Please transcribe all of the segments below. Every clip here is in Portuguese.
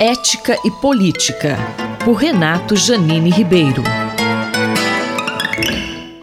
Ética e Política, por Renato Janine Ribeiro.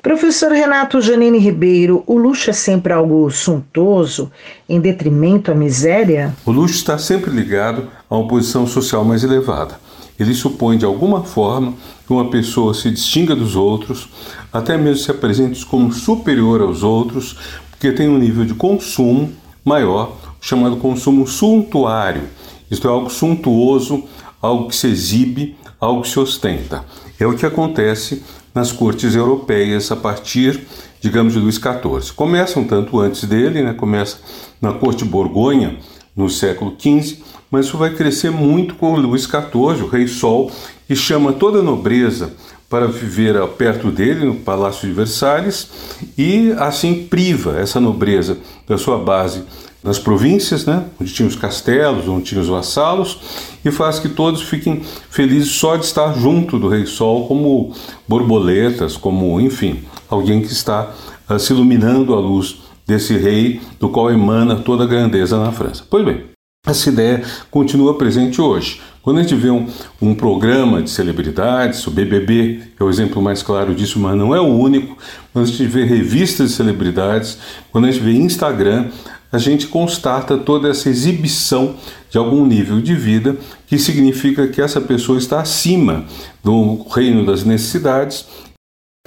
Professor Renato Janine Ribeiro, o luxo é sempre algo suntuoso, em detrimento à miséria? O luxo está sempre ligado a uma posição social mais elevada. Ele supõe de alguma forma que uma pessoa se distinga dos outros, até mesmo se apresente como superior aos outros, porque tem um nível de consumo maior, chamado consumo suntuário isto é algo suntuoso, algo que se exibe, algo que se ostenta. É o que acontece nas cortes europeias a partir, digamos, de Luís XIV. Começa um tanto antes dele, né? começa na corte Borgonha, no século XV, mas isso vai crescer muito com Luís XIV, o rei Sol, que chama toda a nobreza para viver perto dele, no Palácio de Versalhes, e assim priva essa nobreza da sua base nas províncias, né, onde tinha os castelos, onde tinha os vassalos, e faz que todos fiquem felizes só de estar junto do Rei Sol, como borboletas, como, enfim, alguém que está uh, se iluminando à luz desse rei, do qual emana toda a grandeza na França. Pois bem, essa ideia continua presente hoje. Quando a gente vê um, um, programa de celebridades, o BBB é o exemplo mais claro disso, mas não é o único. Quando a gente vê revistas de celebridades, quando a gente vê Instagram, a gente constata toda essa exibição de algum nível de vida, que significa que essa pessoa está acima do reino das necessidades.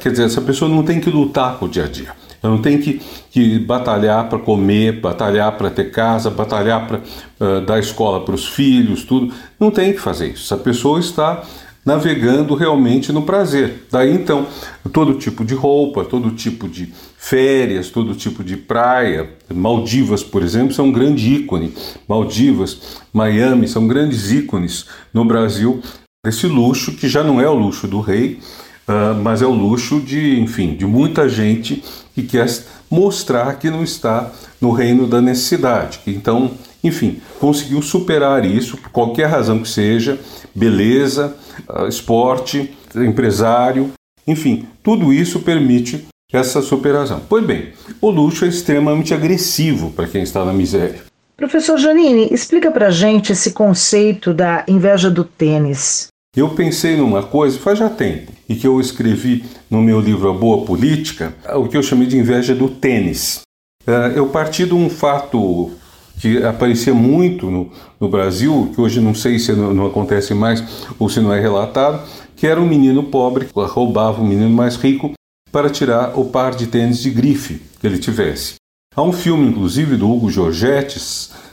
Quer dizer, essa pessoa não tem que lutar com o dia a dia. Ela não tem que, que batalhar para comer, batalhar para ter casa, batalhar para uh, dar escola para os filhos, tudo. Não tem que fazer isso. Essa pessoa está navegando realmente no prazer. Daí então, todo tipo de roupa, todo tipo de férias, todo tipo de praia. Maldivas, por exemplo, são um grande ícone. Maldivas, Miami são grandes ícones no Brasil desse luxo que já não é o luxo do rei, uh, mas é o luxo de, enfim, de muita gente que quer mostrar que não está no reino da necessidade. Então, enfim, conseguiu superar isso por qualquer razão que seja, beleza, ah, esporte, empresário, enfim, tudo isso permite essa superação. Pois bem, o luxo é extremamente agressivo para quem está na miséria. Professor Janine, explica para gente esse conceito da inveja do tênis. Eu pensei numa coisa faz já tempo e que eu escrevi no meu livro A Boa Política, o que eu chamei de inveja do tênis. Ah, eu parti de um fato que aparecia muito no, no Brasil, que hoje não sei se não, não, acontece mais ou se não é relatado, que era um menino pobre que roubava um menino mais rico para tirar o par de tênis de grife que ele tivesse. Há um filme, inclusive, do Hugo Giorgetti,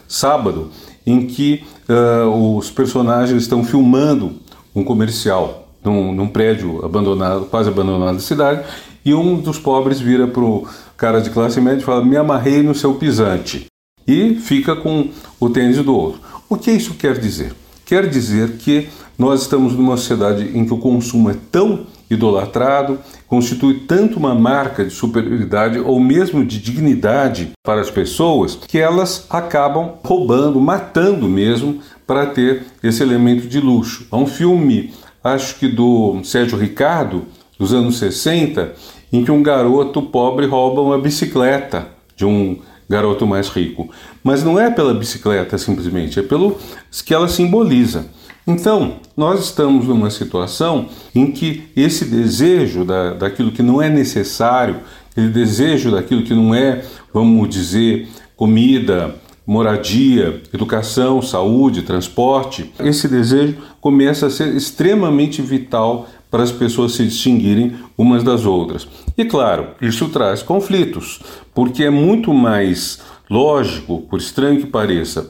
Sábado, em que uh, os personagens estão filmando um comercial num, num prédio abandonado, quase abandonado da cidade, e um dos pobres vira para o cara de classe média e fala: Me amarrei no seu pisante e fica com o tênis do outro. O que isso quer dizer? Quer dizer que nós estamos numa sociedade em que o consumo é tão idolatrado, constitui tanto uma marca de superioridade ou mesmo de dignidade para as pessoas que elas acabam roubando, matando mesmo para ter esse elemento de luxo. Há um filme, acho que do Sérgio Ricardo, dos anos 60, em que um garoto pobre rouba uma bicicleta de um garoto mais rico. Mas não é pela bicicleta simplesmente, é pelo que ela simboliza. Então, nós estamos numa situação em que esse desejo da, daquilo que não é necessário, aquele desejo daquilo que não é, vamos dizer, comida, moradia, educação, saúde, transporte, esse desejo começa a ser extremamente vital para as pessoas se distinguirem umas das outras. E claro, isso traz conflitos, porque é muito mais lógico, por estranho que pareça,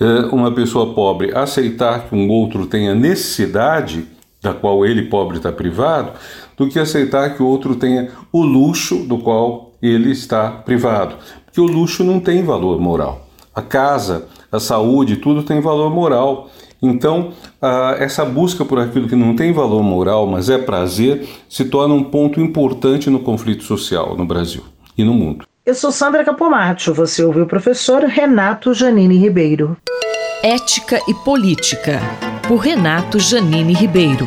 eh, uma pessoa pobre aceitar que um outro tenha necessidade da qual ele pobre está privado, do que aceitar que o outro tenha o luxo do qual ele está privado. Porque o luxo não tem valor moral. A casa, a saúde, tudo tem valor moral. Então, essa busca por aquilo que não tem valor moral, mas é prazer, se torna um ponto importante no conflito social no Brasil e no mundo. Eu sou Sandra Capomatto, você ouviu o professor Renato Janine Ribeiro. Ética e Política, por Renato Janine Ribeiro.